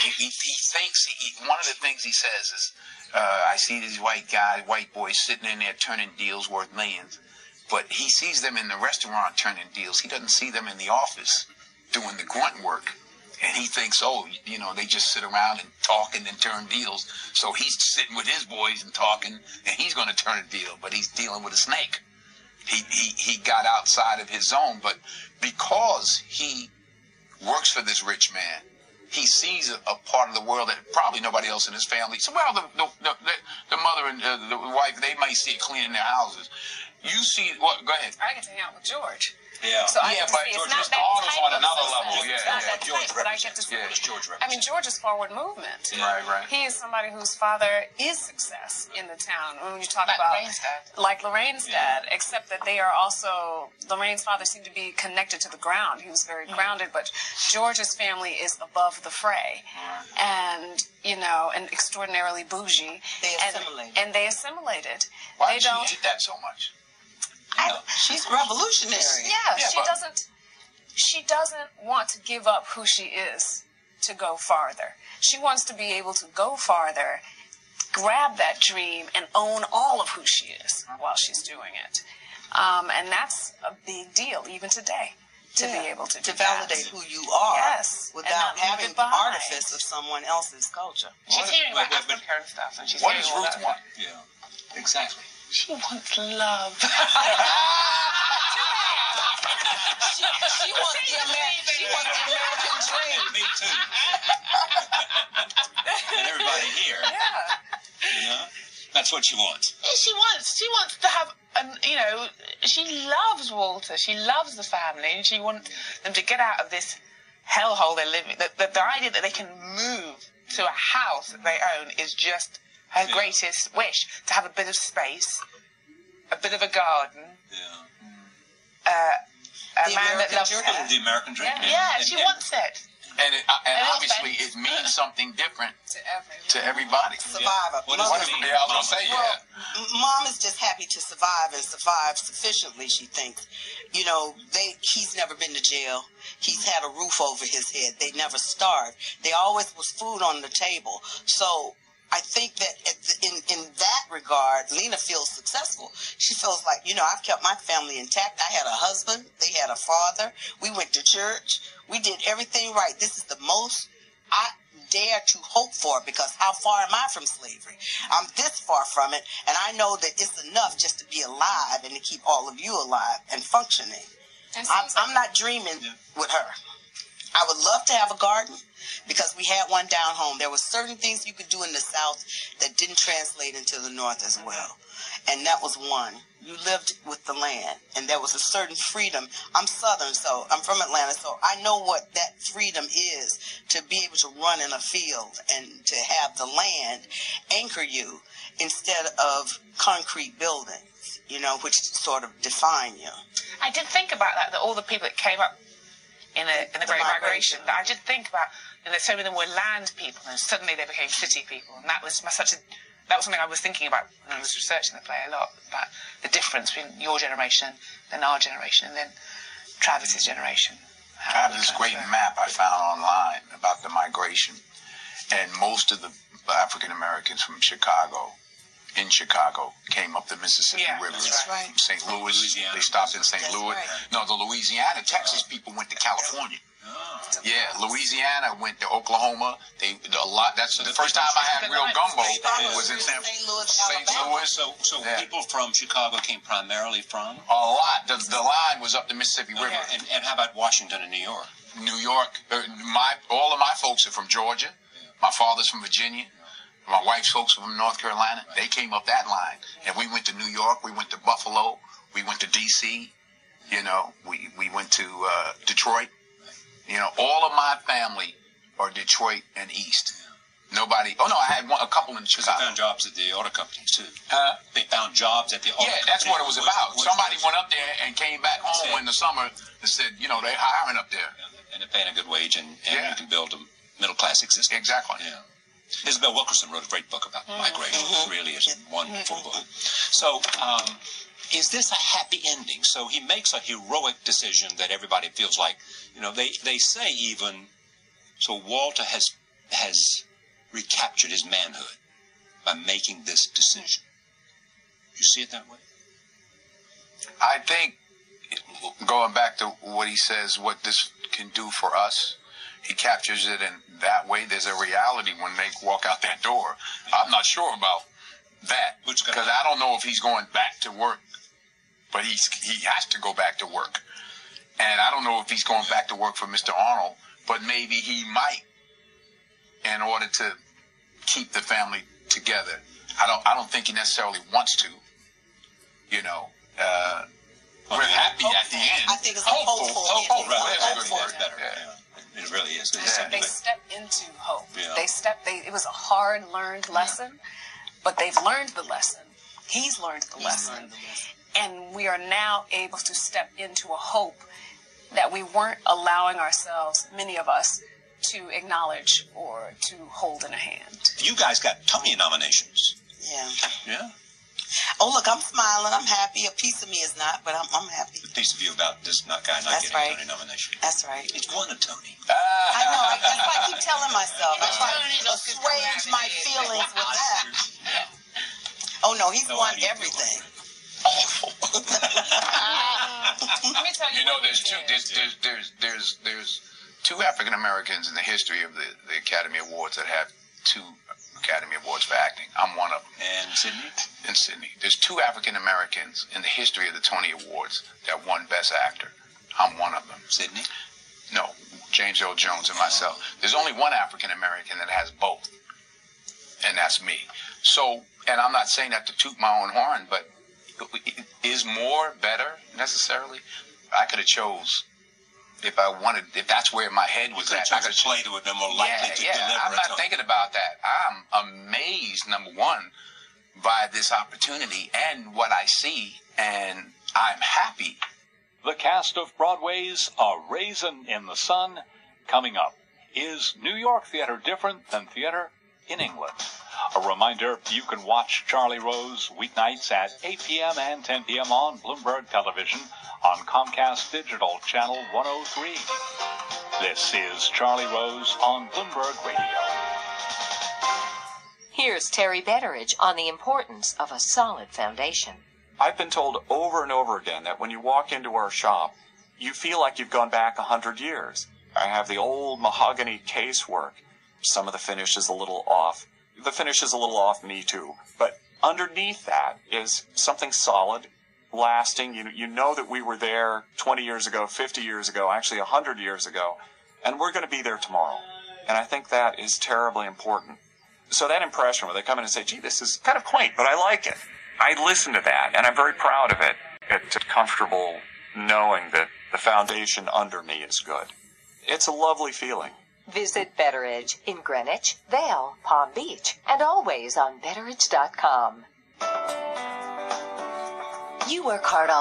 He, he, he thinks he, one of the things he says is, uh, "I see these white guys, white boys sitting in there turning deals worth millions, but he sees them in the restaurant turning deals. He doesn't see them in the office doing the grunt work." And he thinks, oh, you know, they just sit around and talk and then turn deals. So he's sitting with his boys and talking, and he's going to turn a deal, but he's dealing with a snake. He, he, he got outside of his zone, but because he works for this rich man, he sees a, a, part of the world that probably nobody else in his family. So, well, the the, the, the mother and uh, the wife, they might see it cleaning their houses. You see, what? Go ahead. I get to hang out with George. Yeah, so I yeah, but George it's not Mr. Arnold's on another success. level. Yeah, it's not yeah. that George type, but I get to see. Yeah. What George I mean, represent? George is forward movement. Right, right. He is somebody whose father is success in the town. When you talk Like about Lorraine's dad. like Lorraine's dad, except that they are also Lorraine's father seemed to be connected to the ground. He was very Mm-hmm. grounded, but George's family is above the fray, and you know, and extraordinarily bougie. They and, assimilated. and they assimilated. Why they did don't. she hate that so much? She's revolutionary. Yeah, Yeah, she but- doesn't. She doesn't want to give up who she is to go farther. She wants to be able to go farther, grab that dream, and own all of who she is while she's doing it. Um, and that's a big deal, even today, to be able to to do that. validate who you are Yes, without having the behind. artifice of someone else's culture. She's hearing Wait, about wait, stuff, and she's What hearing does all Ruth that. want? Yeah, exactly. She wants love. She, she wants the American, she wants the American dream. Me too. and everybody here, yeah. you know, that's what she wants. she wants she wants to have um, you know she loves Walter she loves the family and she wants them to get out of this hellhole they're living the, the, the idea that they can move to a house that they own is just her Yeah. greatest wish to have a bit of space a bit of a garden Yeah. uh, a The man that American loves dream. her The American dream. yeah, yeah she wants it And it, uh, and And obviously it's- it means something different To everyone. to everybody. Survivor. What does Mother- it mean? Yeah, I was gonna say Well, yeah. Mom is just happy to survive and survive sufficiently. She thinks, you know, they. He's never been to jail. He's had a roof over his head. They never starved. They always was food on the table. So I think that in in that regard, Lena feels successful. She feels like, you know, I've kept my family intact. I had a husband. They had a father. We went to church. We did everything right. This is the most I dare to hope for because how far am I from slavery? I'm this far from it, and I know that it's enough just to be alive and to keep all of you alive and functioning. I'm, like- I'm not dreaming Yeah. with her. I would love to have a garden because we had one down home. There were certain things you could do in the South that didn't translate into the North as well. And that was one. You lived with the land, and there was a certain freedom. I'm Southern, so I'm from Atlanta, so I know what that freedom is to be able to run in a field and to have the land anchor you instead of concrete buildings, you know, which sort of define you. I did think about that, that all the people that came up in, a, in the, The Great migration. Migration, that I did think about, you know, so many of them were land people, and suddenly they became city people, and that was my, such a, that was something I was thinking about when I was researching the play a lot, about the difference between your generation, then our generation, and then Travis's generation. I have this great map I found online about the migration, and most of the African Americans from Chicago, in Chicago, came up the Mississippi Yeah, River. that's right. From St. Louis, Louisiana. they stopped in St. That's Louis. right. No, the Louisiana, Texas people went to California. Oh. Yeah, Louisiana went to Oklahoma. They a lot. That's the first time I had real gumbo was in San, St. Louis, St. Louis. So, so Yeah. people from Chicago came primarily from, A lot. The, the line was up the Mississippi River. and, and how about Washington and New York? New York. Uh, my all of my folks are from Georgia. My father's from Virginia. My wife's folks from North Carolina. They came up that line, and we went to New York. We went to Buffalo. We went to D.C. You know, we we went to uh, Detroit. You know, all of my family are Detroit and East. Nobody. Oh no, I had one, a couple in Because they found jobs at the auto companies too. Uh, They found jobs at the auto yeah, that's what it was about. Somebody went up there and came back home in the summer and said, you know, they're hiring up there. and they're paying a good wage, and, and Yeah. you can build a middle class existence. Exactly. Yeah. Isabel Wilkerson wrote a great book about migration. It really is a wonderful book. So, um, is this a happy ending? So he makes a heroic decision that everybody feels like, you know, they, they say even, so Walter has has recaptured his manhood by making this decision. You see it that way? I think going back to what he says, what this can do for us, he captures it in that way. There's a reality when they walk out that door. I'm not sure about that because I don't know if he's going back to work, but he's he has to go back to work, and I don't know if he's going back to work for Mr. Arnold, but maybe he might in order to keep the family together. I don't I don't think he necessarily wants to. You know, uh, we're happy at the end. I think it's a Hopeful. hopeful Hopeful, ending. right, that's a good Hopeful. word. better. Yeah. It really is. 'cause Yeah. it's They that- step into hope. Yeah. They step. They. It was a hard learned lesson, but they've learned the lesson. He's learned the lesson, and we are now able to step into a hope that we weren't allowing ourselves, many of us, to acknowledge or to hold in a hand. you guys got Tony nominations. Yeah. Yeah. Oh, look, I'm smiling. I'm happy. A piece of me is not, but I'm, I'm happy. A piece of you about this not guy not That's getting right. a Tony nomination. That's right. It's won a Tony. Ah. I know. I, that's why I keep telling myself. I try Tony to assuage my feelings with that. Oh no, he's No, won how do you feel? everything. Let me tell you. You know, there's two. There's there's there's there's, there's two African Americans in the history of the, the Academy Awards that have two Academy Awards for acting. I'm one of them And Sidney? In Sidney. There's two African Americans in the history of the Tony Awards that won Best Actor. I'm one of them. Sidney? No, James Earl Jones and myself. There's only one African American that has both, and that's me. So, and I'm not saying that to toot my own horn, but is more better necessarily? I could have chose if I wanted. If that's where my head was at, could I have could play would have been more likely yeah, to yeah. deliver I'm not thinking about that. I'm amazed, number one, by this opportunity and what I see, and I'm happy. The cast of Broadway's A Raisin in the Sun coming up. Is New York theater different than theater in England? A reminder you can watch Charlie Rose weeknights at 8 p.m. and 10 p.m. on Bloomberg Television on Comcast Digital Channel 103. This is Charlie Rose on Bloomberg Radio. Here's Terry Betteridge on the importance of a solid foundation. I've been told over and over again that when you walk into our shop, you feel like you've gone back a hundred years. I have the old mahogany casework. Some of the finish is a little off. The finish is a little off me too. But underneath that is something solid, lasting. You, you know that we were there 20 years ago, 50 years ago, actually 100 years ago, and we're going to be there tomorrow. And I think that is terribly important. So that impression where they come in and say, gee, this is kind of quaint, but I like it. I listen to that, and I'm very proud of it. It's comfortable knowing that the foundation under me is good. It's a lovely feeling. Visit Betteridge in Greenwich, Vail, Palm Beach, and always on Betteridge.com. You work hard all